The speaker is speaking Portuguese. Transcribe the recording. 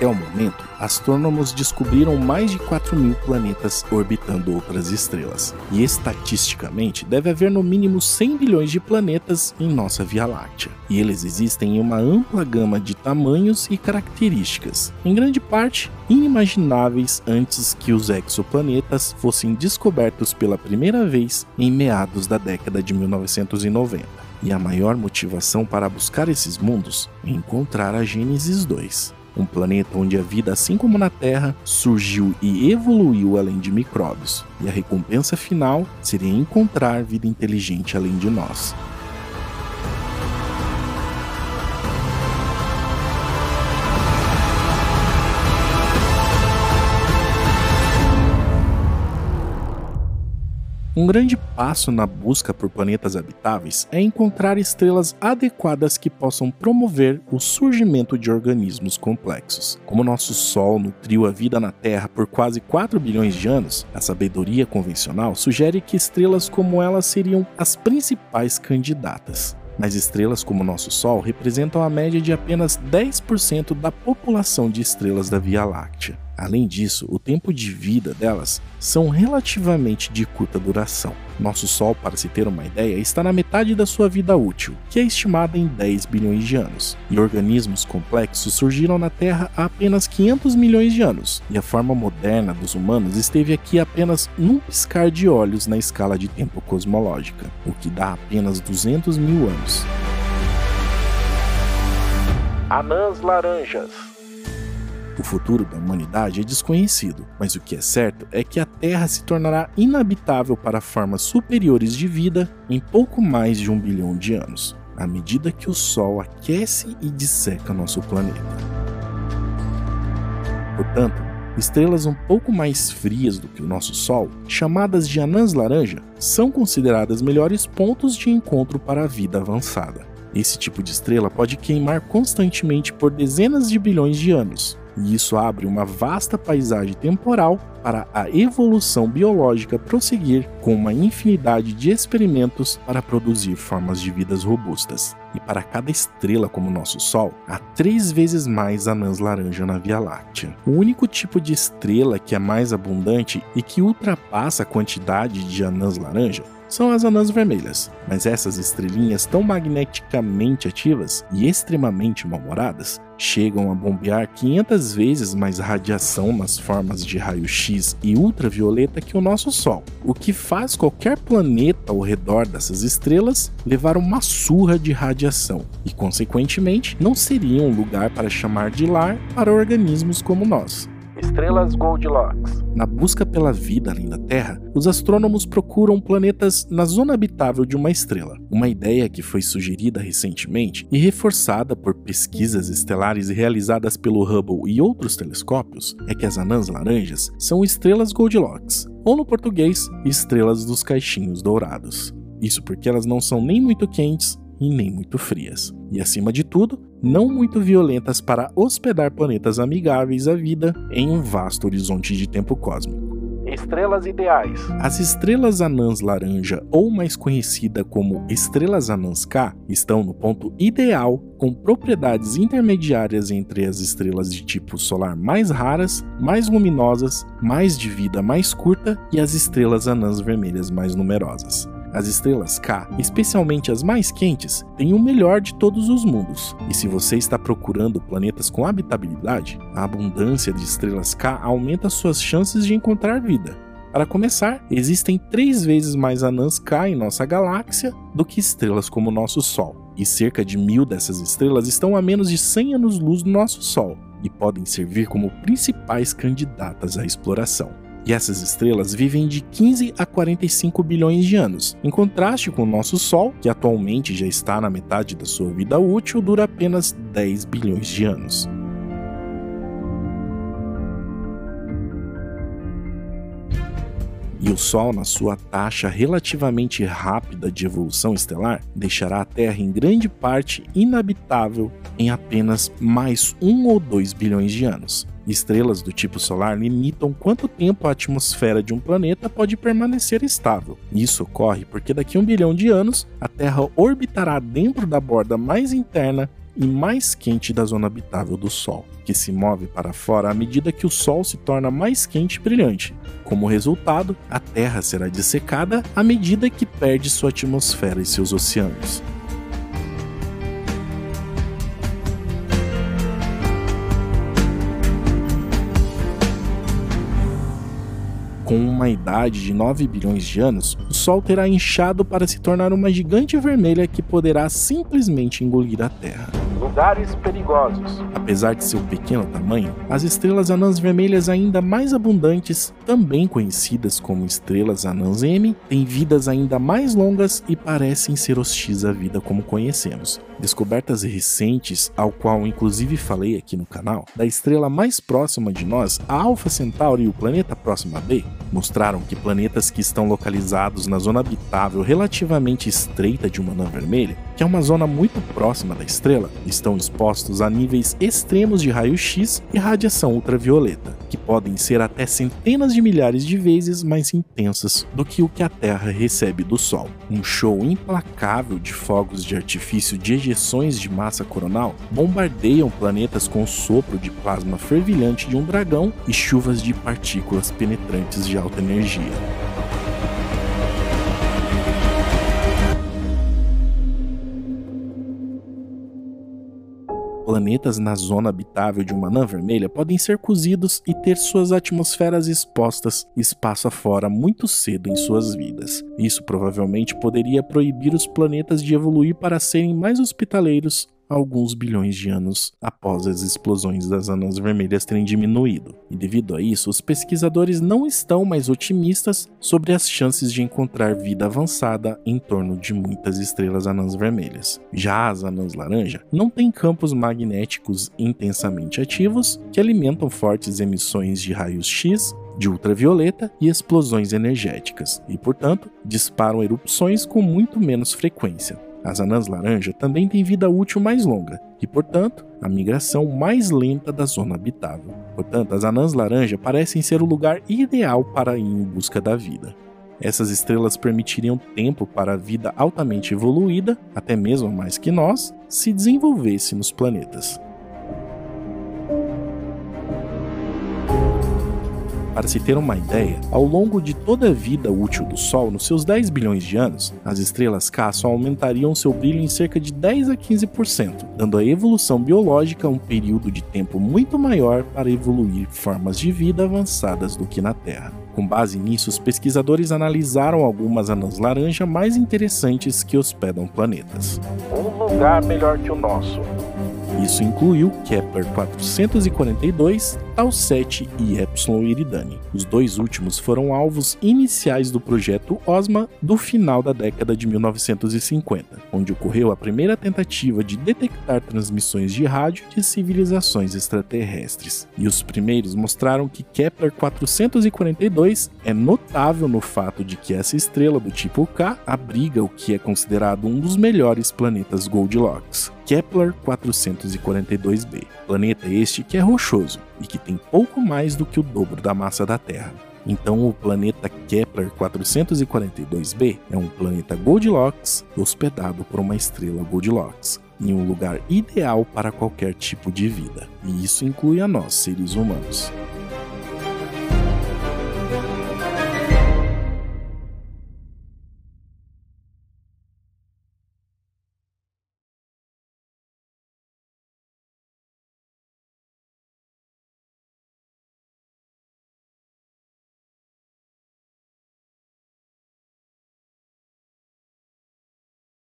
Até o momento, astrônomos descobriram mais de 4 mil planetas orbitando outras estrelas, e estatisticamente deve haver no mínimo 100 bilhões de planetas em nossa Via Láctea, e eles existem em uma ampla gama de tamanhos e características, em grande parte inimagináveis antes que os exoplanetas fossem descobertos pela primeira vez em meados da década de 1990. E a maior motivação para buscar esses mundos é encontrar a Gênesis 2, um planeta onde a vida, assim como na Terra, surgiu e evoluiu além de micróbios. E a recompensa final seria encontrar vida inteligente além de nós. Um grande passo na busca por planetas habitáveis é encontrar estrelas adequadas que possam promover o surgimento de organismos complexos. Como nosso Sol nutriu a vida na Terra por quase 4 bilhões de anos, a sabedoria convencional sugere que estrelas como ela seriam as principais candidatas mas estrelas como nosso Sol representam a média de apenas 10% da população de estrelas da Via Láctea. Além disso, o tempo de vida delas são relativamente de curta duração. Nosso Sol, para se ter uma ideia, está na metade da sua vida útil, que é estimada em 10 bilhões de anos, e organismos complexos surgiram na Terra há apenas 500 milhões de anos, e a forma moderna dos humanos esteve aqui apenas num piscar de olhos na escala de tempo cosmológica, o que dá apenas 200 mil anos. Anãs laranjas o futuro da humanidade é desconhecido, mas o que é certo é que a Terra se tornará inabitável para formas superiores de vida em pouco mais de um bilhão de anos, à medida que o Sol aquece e disseca nosso planeta. Portanto, estrelas um pouco mais frias do que o nosso Sol, chamadas de anãs laranja, são consideradas melhores pontos de encontro para a vida avançada. Esse tipo de estrela pode queimar constantemente por dezenas de bilhões de anos, e isso abre uma vasta paisagem temporal para a evolução biológica prosseguir com uma infinidade de experimentos para produzir formas de vidas robustas. E para cada estrela como nosso Sol, há três vezes mais anãs laranja na Via Láctea. O único tipo de estrela que é mais abundante e que ultrapassa a quantidade de anãs laranja são as anãs vermelhas, mas essas estrelinhas tão magneticamente ativas e extremamente mal-humoradas chegam a bombear 500 vezes mais radiação nas formas de raio-x e ultravioleta que o nosso Sol, o que faz qualquer planeta ao redor dessas estrelas levar uma surra de radiação e, consequentemente, não seria um lugar para chamar de lar para organismos como nós. Estrelas Goldilocks. Na busca pela vida além da Terra, os astrônomos procuram planetas na zona habitável de uma estrela. Uma ideia que foi sugerida recentemente e reforçada por pesquisas estelares realizadas pelo Hubble e outros telescópios é que as anãs laranjas são estrelas Goldilocks, ou no português, estrelas dos caixinhos dourados. Isso porque elas não são nem muito quentes e nem muito frias. E acima de tudo, não muito violentas para hospedar planetas amigáveis à vida em um vasto horizonte de tempo cósmico. Estrelas ideais. As estrelas anãs laranja, ou mais conhecida como estrelas anãs K, estão no ponto ideal, com propriedades intermediárias entre as estrelas de tipo solar mais raras, mais luminosas, mais de vida mais curta e as estrelas anãs vermelhas mais numerosas. As estrelas K, especialmente as mais quentes, têm o melhor de todos os mundos. E se você está procurando planetas com habitabilidade, a abundância de estrelas K aumenta suas chances de encontrar vida. Para começar, existem três vezes mais anãs K em nossa galáxia do que estrelas como o nosso Sol, e cerca de mil dessas estrelas estão a menos de 100 anos-luz do nosso Sol e podem servir como principais candidatas à exploração. E essas estrelas vivem de 15 a 45 bilhões de anos, em contraste com o nosso Sol, que atualmente já está na metade da sua vida útil, dura apenas 10 bilhões de anos. E o Sol, na sua taxa relativamente rápida de evolução estelar, deixará a Terra em grande parte inabitável em apenas mais um ou dois bilhões de anos. Estrelas do tipo solar limitam quanto tempo a atmosfera de um planeta pode permanecer estável. Isso ocorre porque daqui a um bilhão de anos a Terra orbitará dentro da borda mais interna e mais quente da zona habitável do Sol, que se move para fora à medida que o Sol se torna mais quente e brilhante. Como resultado, a Terra será dissecada à medida que perde sua atmosfera e seus oceanos. Com uma idade de 9 bilhões de anos, o Sol terá inchado para se tornar uma gigante vermelha que poderá simplesmente engolir a Terra. Lugares perigosos. Apesar de seu pequeno tamanho, as estrelas anãs vermelhas ainda mais abundantes, também conhecidas como estrelas anãs M, têm vidas ainda mais longas e parecem ser hostis à vida como conhecemos. Descobertas recentes, ao qual inclusive falei aqui no canal, da estrela mais próxima de nós, a Alpha Centauri e o planeta Próxima B, mostraram que planetas que estão localizados na zona habitável relativamente estreita de uma anã vermelha, que é uma zona muito próxima da estrela, estão expostos a níveis extremos de raio-x e radiação ultravioleta, que podem ser até centenas de milhares de vezes mais intensas do que o que a Terra recebe do Sol. Um show implacável de fogos de artifício de ejeções de massa coronal bombardeiam planetas com o sopro de plasma fervilhante de um dragão e chuvas de partículas penetrantes de alta energia. Planetas na zona habitável de uma anã vermelha podem ser cozidos e ter suas atmosferas expostas espaço afora muito cedo em suas vidas. Isso provavelmente poderia proibir os planetas de evoluir para serem mais hospitaleiros alguns bilhões de anos após as explosões das anãs vermelhas terem diminuído. E devido a isso, os pesquisadores não estão mais otimistas sobre as chances de encontrar vida avançada em torno de muitas estrelas anãs vermelhas. Já as anãs laranja não têm campos magnéticos intensamente ativos que alimentam fortes emissões de raios X de ultravioleta e explosões energéticas, e portanto disparam erupções com muito menos frequência. As anãs laranja também têm vida útil mais longa e, portanto, a migração mais lenta da zona habitável. Portanto, as anãs laranja parecem ser o lugar ideal para ir em busca da vida. Essas estrelas permitiriam tempo para a vida altamente evoluída, até mesmo mais que nós, se desenvolvesse nos planetas. Para se ter uma ideia, ao longo de toda a vida útil do Sol, nos seus 10 bilhões de anos, as estrelas K só aumentariam seu brilho em cerca de 10 a 15%, dando à evolução biológica um período de tempo muito maior para evoluir formas de vida avançadas do que na Terra. Com base nisso, os pesquisadores analisaram algumas anãs laranja mais interessantes que hospedam planetas. Um lugar melhor que o nosso. Isso incluiu Kepler 442, Tau 7 e Epsilon Eridani. Os dois últimos foram alvos iniciais do projeto OSMA do final da década de 1950, onde ocorreu a primeira tentativa de detectar transmissões de rádio de civilizações extraterrestres. E os primeiros mostraram que Kepler 442 é notável no fato de que essa estrela do tipo K abriga o que é considerado um dos melhores planetas Goldilocks. Kepler 442b. Planeta este que é rochoso e que tem pouco mais do que o dobro da massa da Terra. Então, o planeta Kepler 442b é um planeta Goldilocks hospedado por uma estrela Goldilocks, em um lugar ideal para qualquer tipo de vida, e isso inclui a nós, seres humanos.